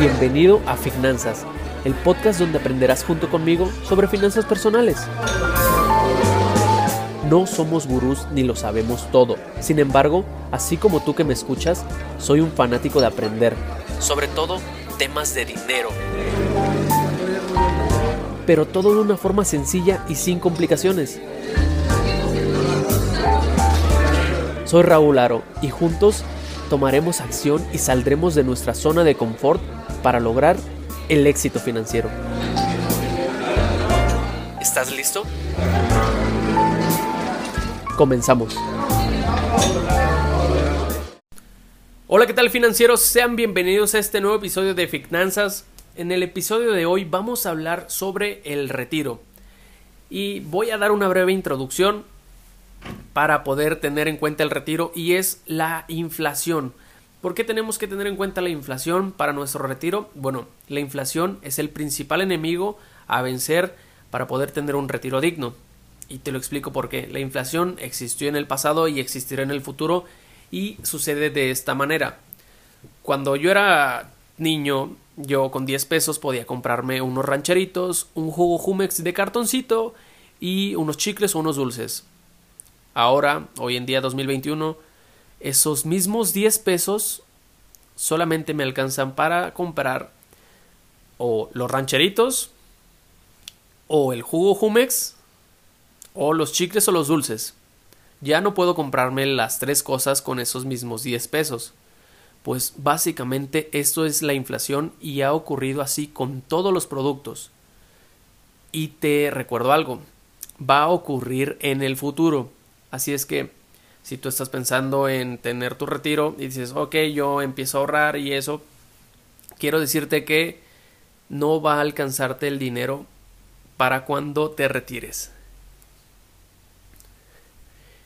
Bienvenido a Finanzas, el podcast donde aprenderás junto conmigo sobre finanzas personales. No somos gurús ni lo sabemos todo. Sin embargo, así como tú que me escuchas, soy un fanático de aprender, sobre todo temas de dinero. Pero todo de una forma sencilla y sin complicaciones. Soy Raúl Aro y juntos tomaremos acción y saldremos de nuestra zona de confort para lograr el éxito financiero. ¿Estás listo? Comenzamos. Hola, ¿qué tal financieros? Sean bienvenidos a este nuevo episodio de Finanzas. En el episodio de hoy vamos a hablar sobre el retiro. Y voy a dar una breve introducción para poder tener en cuenta el retiro y es la inflación. ¿Por qué tenemos que tener en cuenta la inflación para nuestro retiro? Bueno, la inflación es el principal enemigo a vencer para poder tener un retiro digno. Y te lo explico por qué. La inflación existió en el pasado y existirá en el futuro y sucede de esta manera. Cuando yo era niño, yo con 10 pesos podía comprarme unos rancheritos, un jugo Jumex de cartoncito y unos chicles o unos dulces. Ahora, hoy en día 2021, esos mismos 10 pesos solamente me alcanzan para comprar o los rancheritos o el jugo Jumex o los chicles o los dulces. Ya no puedo comprarme las tres cosas con esos mismos 10 pesos. Pues básicamente esto es la inflación y ha ocurrido así con todos los productos. Y te recuerdo algo, va a ocurrir en el futuro. Así es que si tú estás pensando en tener tu retiro y dices, ok, yo empiezo a ahorrar y eso, quiero decirte que no va a alcanzarte el dinero para cuando te retires.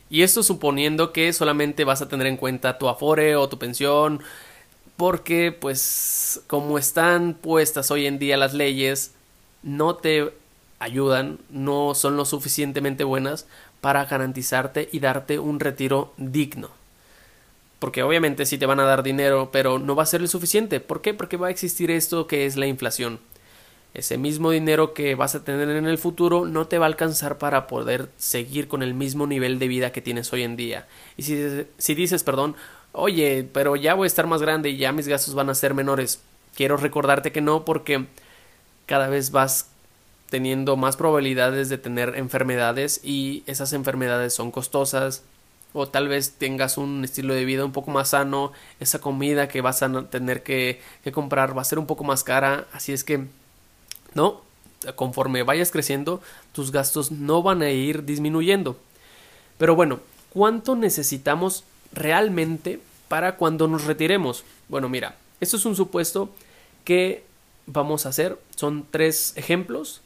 Y esto suponiendo que solamente vas a tener en cuenta tu afore o tu pensión, porque pues como están puestas hoy en día las leyes, no te ayudan, no son lo suficientemente buenas para garantizarte y darte un retiro digno. Porque obviamente sí te van a dar dinero, pero no va a ser lo suficiente. ¿Por qué? Porque va a existir esto que es la inflación. Ese mismo dinero que vas a tener en el futuro no te va a alcanzar para poder seguir con el mismo nivel de vida que tienes hoy en día. Y si, si dices, perdón, oye, pero ya voy a estar más grande y ya mis gastos van a ser menores, quiero recordarte que no porque cada vez vas teniendo más probabilidades de tener enfermedades y esas enfermedades son costosas o tal vez tengas un estilo de vida un poco más sano, esa comida que vas a tener que, comprar va a ser un poco más cara, así es que no, conforme vayas creciendo, tus gastos no van a ir disminuyendo. Pero bueno, ¿cuánto necesitamos realmente para cuando nos retiremos? Bueno, mira, esto es un supuesto que vamos a hacer. Son tres ejemplos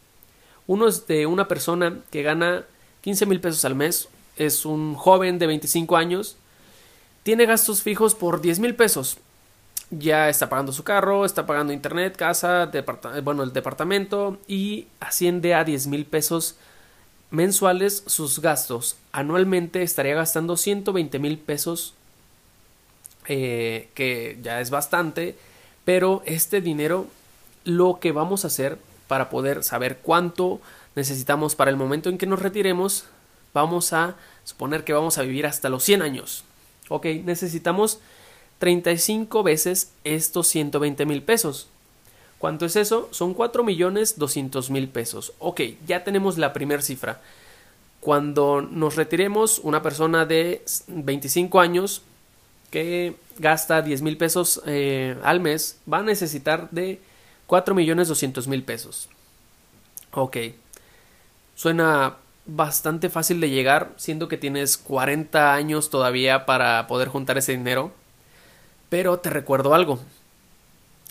uno es de una persona que gana 15 mil pesos al mes, es un joven de 25 años, tiene gastos fijos por 10 mil pesos. Ya está pagando su carro, está pagando internet, casa, bueno, el departamento y asciende a 10 mil pesos mensuales sus gastos. Anualmente estaría gastando 120 mil pesos, eh, que ya es bastante, pero este dinero lo que vamos a hacer para poder saber cuánto necesitamos para el momento en que nos retiremos, vamos a suponer que vamos a vivir hasta los 100 años. Ok, necesitamos 35 veces estos 120 mil pesos. ¿Cuánto es eso? Son 4 millones 200 mil pesos. Ok, ya tenemos la primera cifra. Cuando nos retiremos, una persona de 25 años que gasta 10 mil pesos eh, al mes va a necesitar de 4 millones 200 mil pesos. Ok. Suena bastante fácil de llegar, siendo que tienes 40 años todavía para poder juntar ese dinero. Pero te recuerdo algo.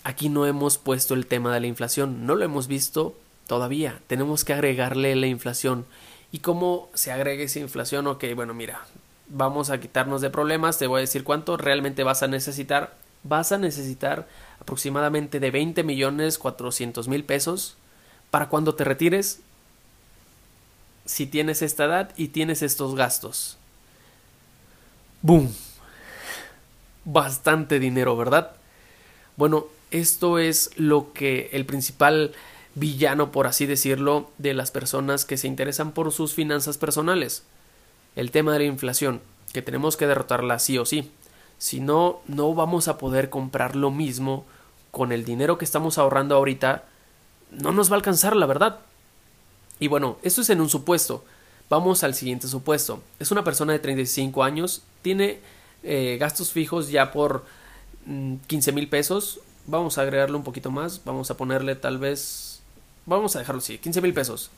Aquí no hemos puesto el tema de la inflación, no lo hemos visto todavía. Tenemos que agregarle la inflación. ¿Y cómo se agrega esa inflación? Ok, bueno, mira, vamos a quitarnos de problemas, te voy a decir cuánto realmente vas a necesitar vas a necesitar aproximadamente de 20 millones 400 mil pesos para cuando te retires si tienes esta edad y tienes estos gastos. ¡Boom! Bastante dinero, ¿verdad? Bueno, esto es lo que el principal villano, por así decirlo, de las personas que se interesan por sus finanzas personales. El tema de la inflación, que tenemos que derrotarla sí o sí. Si no, no vamos a poder comprar lo mismo con el dinero que estamos ahorrando ahorita. No nos va a alcanzar, la verdad. Y bueno, esto es en un supuesto. Vamos al siguiente supuesto. Es una persona de 35 años, tiene eh, gastos fijos ya por 15 mm, mil pesos. Vamos a agregarle un poquito más. Vamos a ponerle tal vez. Vamos a dejarlo así: 15 mil pesos.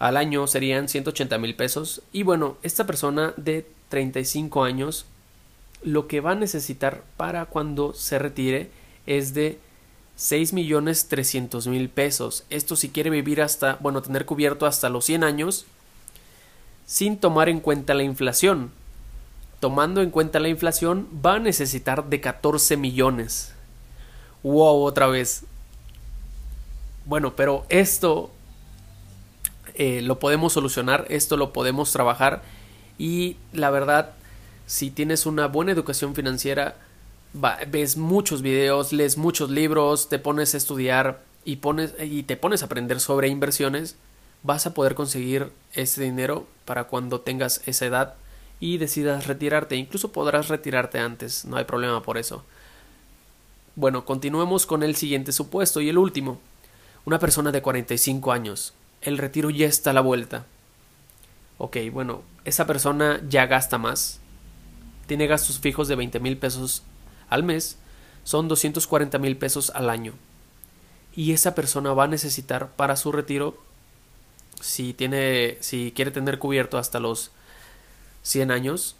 Al año serían 180 mil pesos. Y bueno, esta persona de 35 años lo que va a necesitar para cuando se retire es de 6 millones 300 mil pesos. Esto si quiere vivir hasta, bueno, tener cubierto hasta los 100 años sin tomar en cuenta la inflación tomando en cuenta la inflación, va a necesitar de 14 millones. Wow, otra vez. Bueno, pero esto eh, lo podemos solucionar, esto lo podemos trabajar y la verdad, si tienes una buena educación financiera, ves muchos videos, lees muchos libros, te pones a estudiar y, pones, y te pones a aprender sobre inversiones, vas a poder conseguir ese dinero para cuando tengas esa edad y decidas retirarte. Incluso podrás retirarte antes, no hay problema por eso. Bueno, continuemos con el siguiente supuesto y el último. Una persona de 45 años. El retiro ya está a la vuelta. Ok, bueno, esa persona ya gasta más. Tiene gastos fijos de 20 mil pesos al mes. Son 240 mil pesos al año. Y esa persona va a necesitar para su retiro, si tiene, si quiere tener cubierto hasta los 100 años,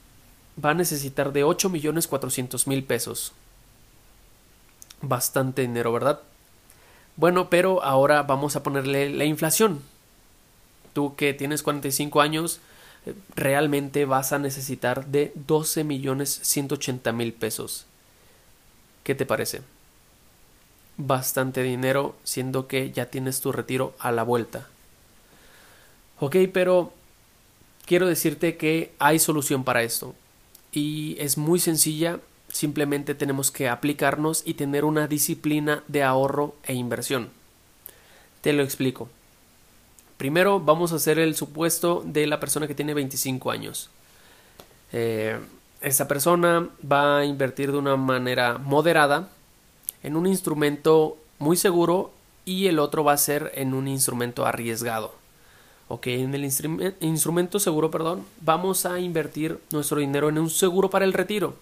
va a necesitar de 8 millones 400 mil pesos. Bastante dinero, ¿verdad? Bueno, pero ahora vamos a ponerle la inflación. Tú que tienes 45 años, realmente vas a necesitar de 12 millones 180 mil pesos. ¿Qué te parece? Bastante dinero, siendo que ya tienes tu retiro a la vuelta. Ok, pero quiero decirte que hay solución para esto. Y es muy sencilla, simplemente tenemos que aplicarnos y tener una disciplina de ahorro e inversión. Te lo explico. Primero vamos a hacer el supuesto de la persona que tiene 25 años. Eh, esta persona va a invertir de una manera moderada en un instrumento muy seguro y el otro va a ser en un instrumento arriesgado. Ok, en el instrumento seguro, perdón, vamos a invertir nuestro dinero en un seguro para el retiro.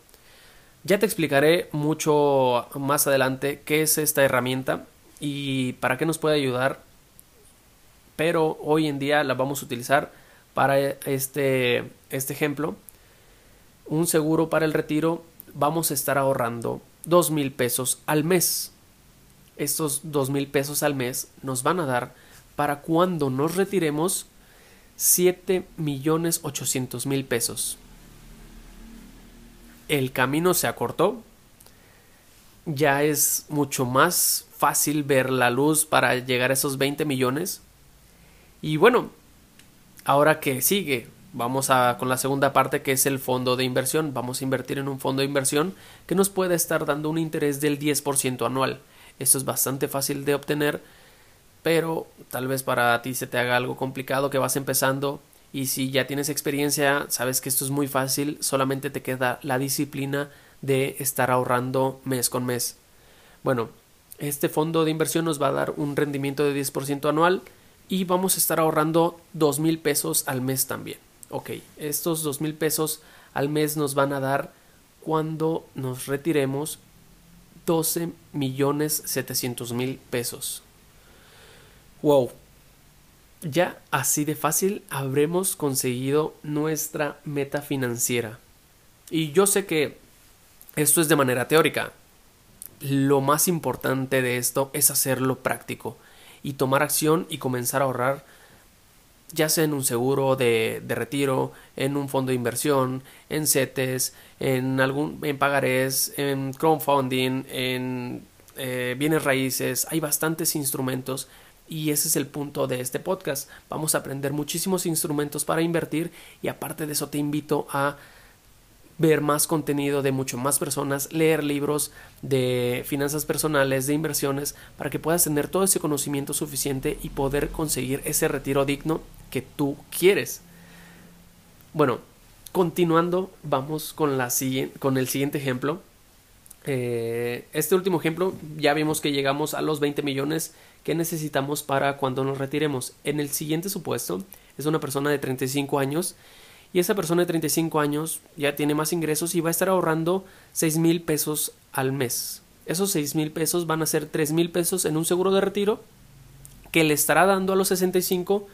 Ya te explicaré mucho más adelante qué es esta herramienta y para qué nos puede ayudar, pero hoy en día la vamos a utilizar para este, este ejemplo. Un seguro para el retiro vamos a estar ahorrando dos mil pesos al mes. Estos dos mil pesos al mes nos van a dar para cuando nos retiremos 7 millones 800 mil pesos. El camino se acortó. Ya es mucho más fácil ver la luz para llegar a esos 20 millones. Y bueno, ahora que sigue, vamos a con la segunda parte que es el fondo de inversión. Vamos a invertir en un fondo de inversión que nos puede estar dando un interés del 10% anual. Esto es bastante fácil de obtener pero tal vez para ti se te haga algo complicado que vas empezando y si ya tienes experiencia, sabes que esto es muy fácil, solamente te queda la disciplina de estar ahorrando mes con mes. Bueno, este fondo de inversión nos va a dar un rendimiento de 10% anual y vamos a estar ahorrando dos mil pesos al mes también. Ok, estos dos mil pesos al mes nos van a dar cuando nos retiremos 12 millones 700 mil pesos. Wow. Ya así de fácil habremos conseguido nuestra meta financiera. Y yo sé que esto es de manera teórica. Lo más importante de esto es hacerlo práctico y tomar acción y comenzar a ahorrar ya sea en un seguro de, retiro, en un fondo de inversión, en CETES, en algún en pagarés, en crowdfunding, en eh, bienes raíces, hay bastantes instrumentos y ese es el punto de este podcast. Vamos a aprender muchísimos instrumentos para invertir y aparte de eso te invito a ver más contenido de mucho más personas, leer libros de finanzas personales, de inversiones, para que puedas tener todo ese conocimiento suficiente y poder conseguir ese retiro digno que tú quieres. Bueno, continuando, vamos con, la, con el siguiente ejemplo. Eh, este último ejemplo, ya vimos que llegamos a los 20 millones que necesitamos para cuando nos retiremos. En el siguiente supuesto, es una persona de 35 años y esa persona de 35 años ya tiene más ingresos y va a estar ahorrando 6 mil pesos al mes. Esos 6 mil pesos van a ser 3 mil pesos en un seguro de retiro que le estará dando a los 65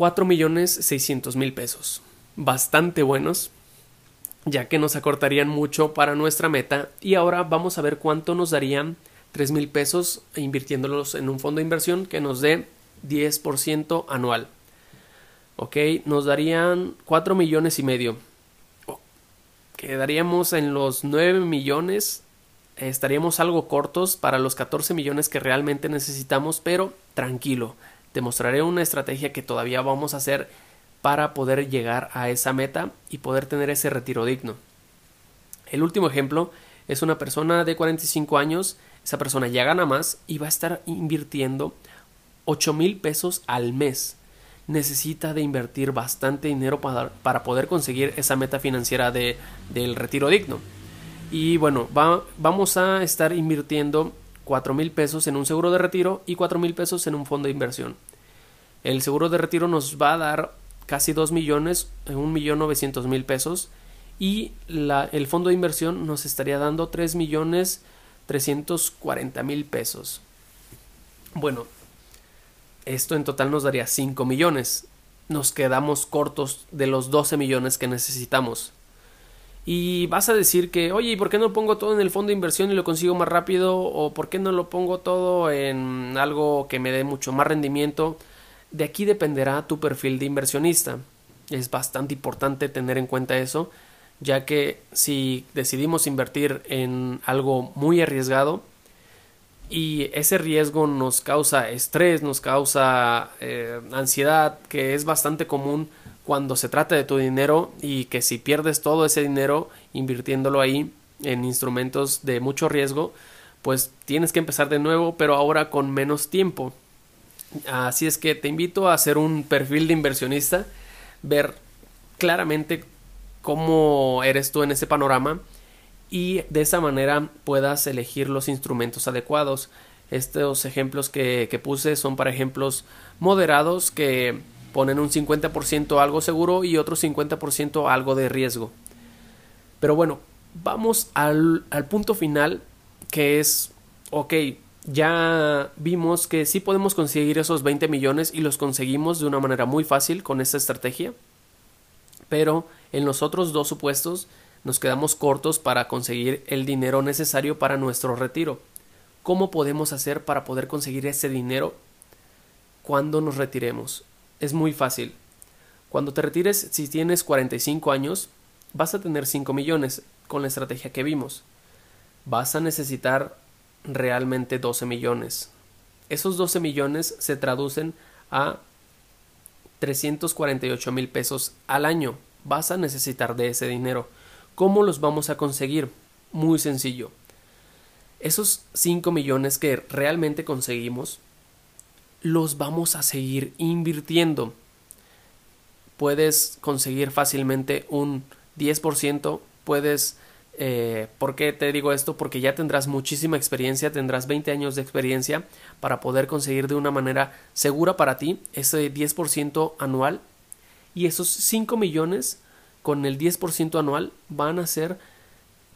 4 millones 600 mil pesos. Bastante buenos, ya que nos acortarían mucho para nuestra meta. Y ahora vamos a ver cuánto nos darían 3 mil pesos invirtiéndolos en un fondo de inversión que nos dé 10% anual. Ok, nos darían 4 millones y medio. Quedaríamos en los 9 millones. Estaríamos algo cortos para los 14 millones que realmente necesitamos, pero tranquilo. Te mostraré una estrategia que todavía vamos a hacer para poder llegar a esa meta y poder tener ese retiro digno. El último ejemplo es una persona de 45 años. Esa persona ya gana más y va a estar invirtiendo 8 mil pesos al mes necesita de invertir bastante dinero para, para poder conseguir esa meta financiera de, del retiro digno. Y bueno, va, vamos a estar invirtiendo 4 mil pesos en un seguro de retiro y 4 mil pesos en un fondo de inversión. El seguro de retiro nos va a dar casi 2 millones, 1 millón 900 mil pesos y la, el fondo de inversión nos estaría dando 3 millones 340 mil pesos. Bueno, esto en total nos daría 5 millones. Nos quedamos cortos de los 12 millones que necesitamos. Y vas a decir que, oye, ¿y por qué no pongo todo en el fondo de inversión y lo consigo más rápido? ¿O por qué no lo pongo todo en algo que me dé mucho más rendimiento? De aquí dependerá tu perfil de inversionista. Es bastante importante tener en cuenta eso, ya que si decidimos invertir en algo muy arriesgado, y ese riesgo nos causa estrés, nos causa eh, ansiedad, que es bastante común cuando se trata de tu dinero y que si pierdes todo ese dinero invirtiéndolo ahí en instrumentos de mucho riesgo, pues tienes que empezar de nuevo, pero ahora con menos tiempo. Así es que te invito a hacer un perfil de inversionista, ver claramente cómo eres tú en ese panorama y de esa manera puedas elegir los instrumentos adecuados. Estos ejemplos que, puse son para ejemplos moderados que ponen un 50% algo seguro y otro 50% algo de riesgo. Pero bueno, vamos al, al punto final que es, ok, ya vimos que sí podemos conseguir esos 20 millones y los conseguimos de una manera muy fácil con esta estrategia. Pero en los otros dos supuestos nos quedamos cortos para conseguir el dinero necesario para nuestro retiro. ¿Cómo podemos hacer para poder conseguir ese dinero cuando nos retiremos? Es muy fácil. Cuando te retires, si tienes 45 años, vas a tener 5 millones con la estrategia que vimos. Vas a necesitar realmente 12 millones. Esos 12 millones se traducen a 348 mil pesos al año. Vas a necesitar de ese dinero. ¿Cómo los vamos a conseguir? Muy sencillo. Esos 5 millones que realmente conseguimos, los vamos a seguir invirtiendo. Puedes conseguir fácilmente un 10%, puedes... Eh, ¿Por qué te digo esto? Porque ya tendrás muchísima experiencia, tendrás 20 años de experiencia para poder conseguir de una manera segura para ti ese 10% anual y esos 5 millones con el 10% anual van a ser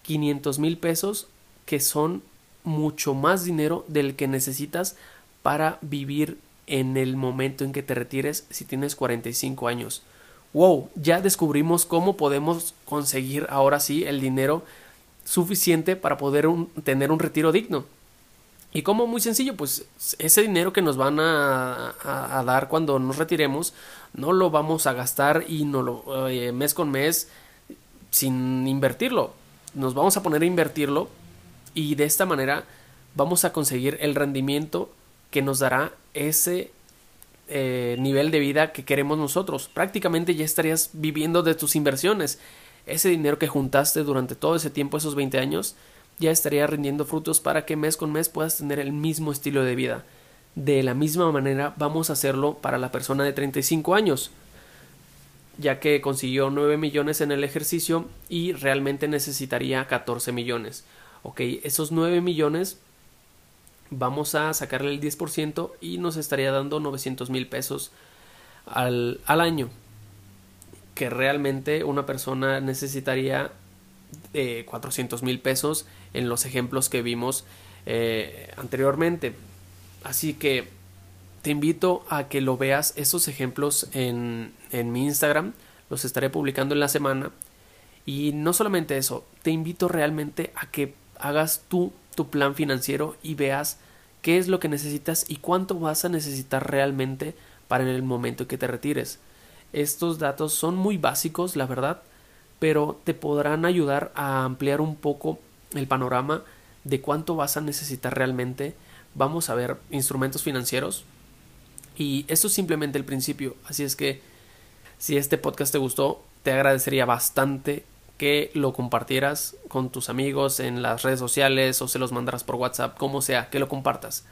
500 mil pesos que son mucho más dinero del que necesitas para vivir en el momento en que te retires si tienes 45 años. Wow, ya descubrimos cómo podemos conseguir ahora sí el dinero suficiente para poder tener un retiro digno. Y como muy sencillo, pues ese dinero que nos van a, dar cuando nos retiremos, no lo vamos a gastar y no lo eh, mes con mes sin invertirlo. Nos vamos a poner a invertirlo y de esta manera vamos a conseguir el rendimiento que nos dará ese eh, nivel de vida que queremos nosotros. Prácticamente ya estarías viviendo de tus inversiones. ese dinero que juntaste durante todo ese tiempo, esos 20 años, ya estaría rindiendo frutos para que mes con mes puedas tener el mismo estilo de vida. De la misma manera vamos a hacerlo para la persona de 35 años, ya que consiguió 9 millones en el ejercicio y realmente necesitaría 14 millones. Ok, esos 9 millones vamos a sacarle el 10% y nos estaría dando 900 mil pesos al, al año que realmente una persona necesitaría de 400 mil pesos en los ejemplos que vimos eh, anteriormente. Así que te invito a que lo veas esos ejemplos en, en mi Instagram. Los estaré publicando en la semana. Y no solamente eso, te invito realmente a que hagas tú tu plan financiero y veas qué es lo que necesitas y cuánto vas a necesitar realmente para en el momento que te retires. Estos datos son muy básicos, la verdad, pero te podrán ayudar a ampliar un poco el panorama de cuánto vas a necesitar realmente. Vamos a ver instrumentos financieros y esto es simplemente el principio. Así es que si este podcast te gustó, te agradecería bastante que lo compartieras con tus amigos en las redes sociales o se los mandaras por WhatsApp, como sea, que lo compartas.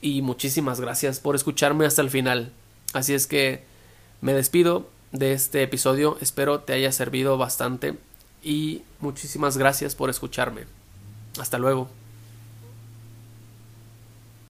Y muchísimas gracias por escucharme hasta el final. Así es que me despido de este episodio, espero te haya servido bastante y muchísimas gracias por escucharme. Hasta luego.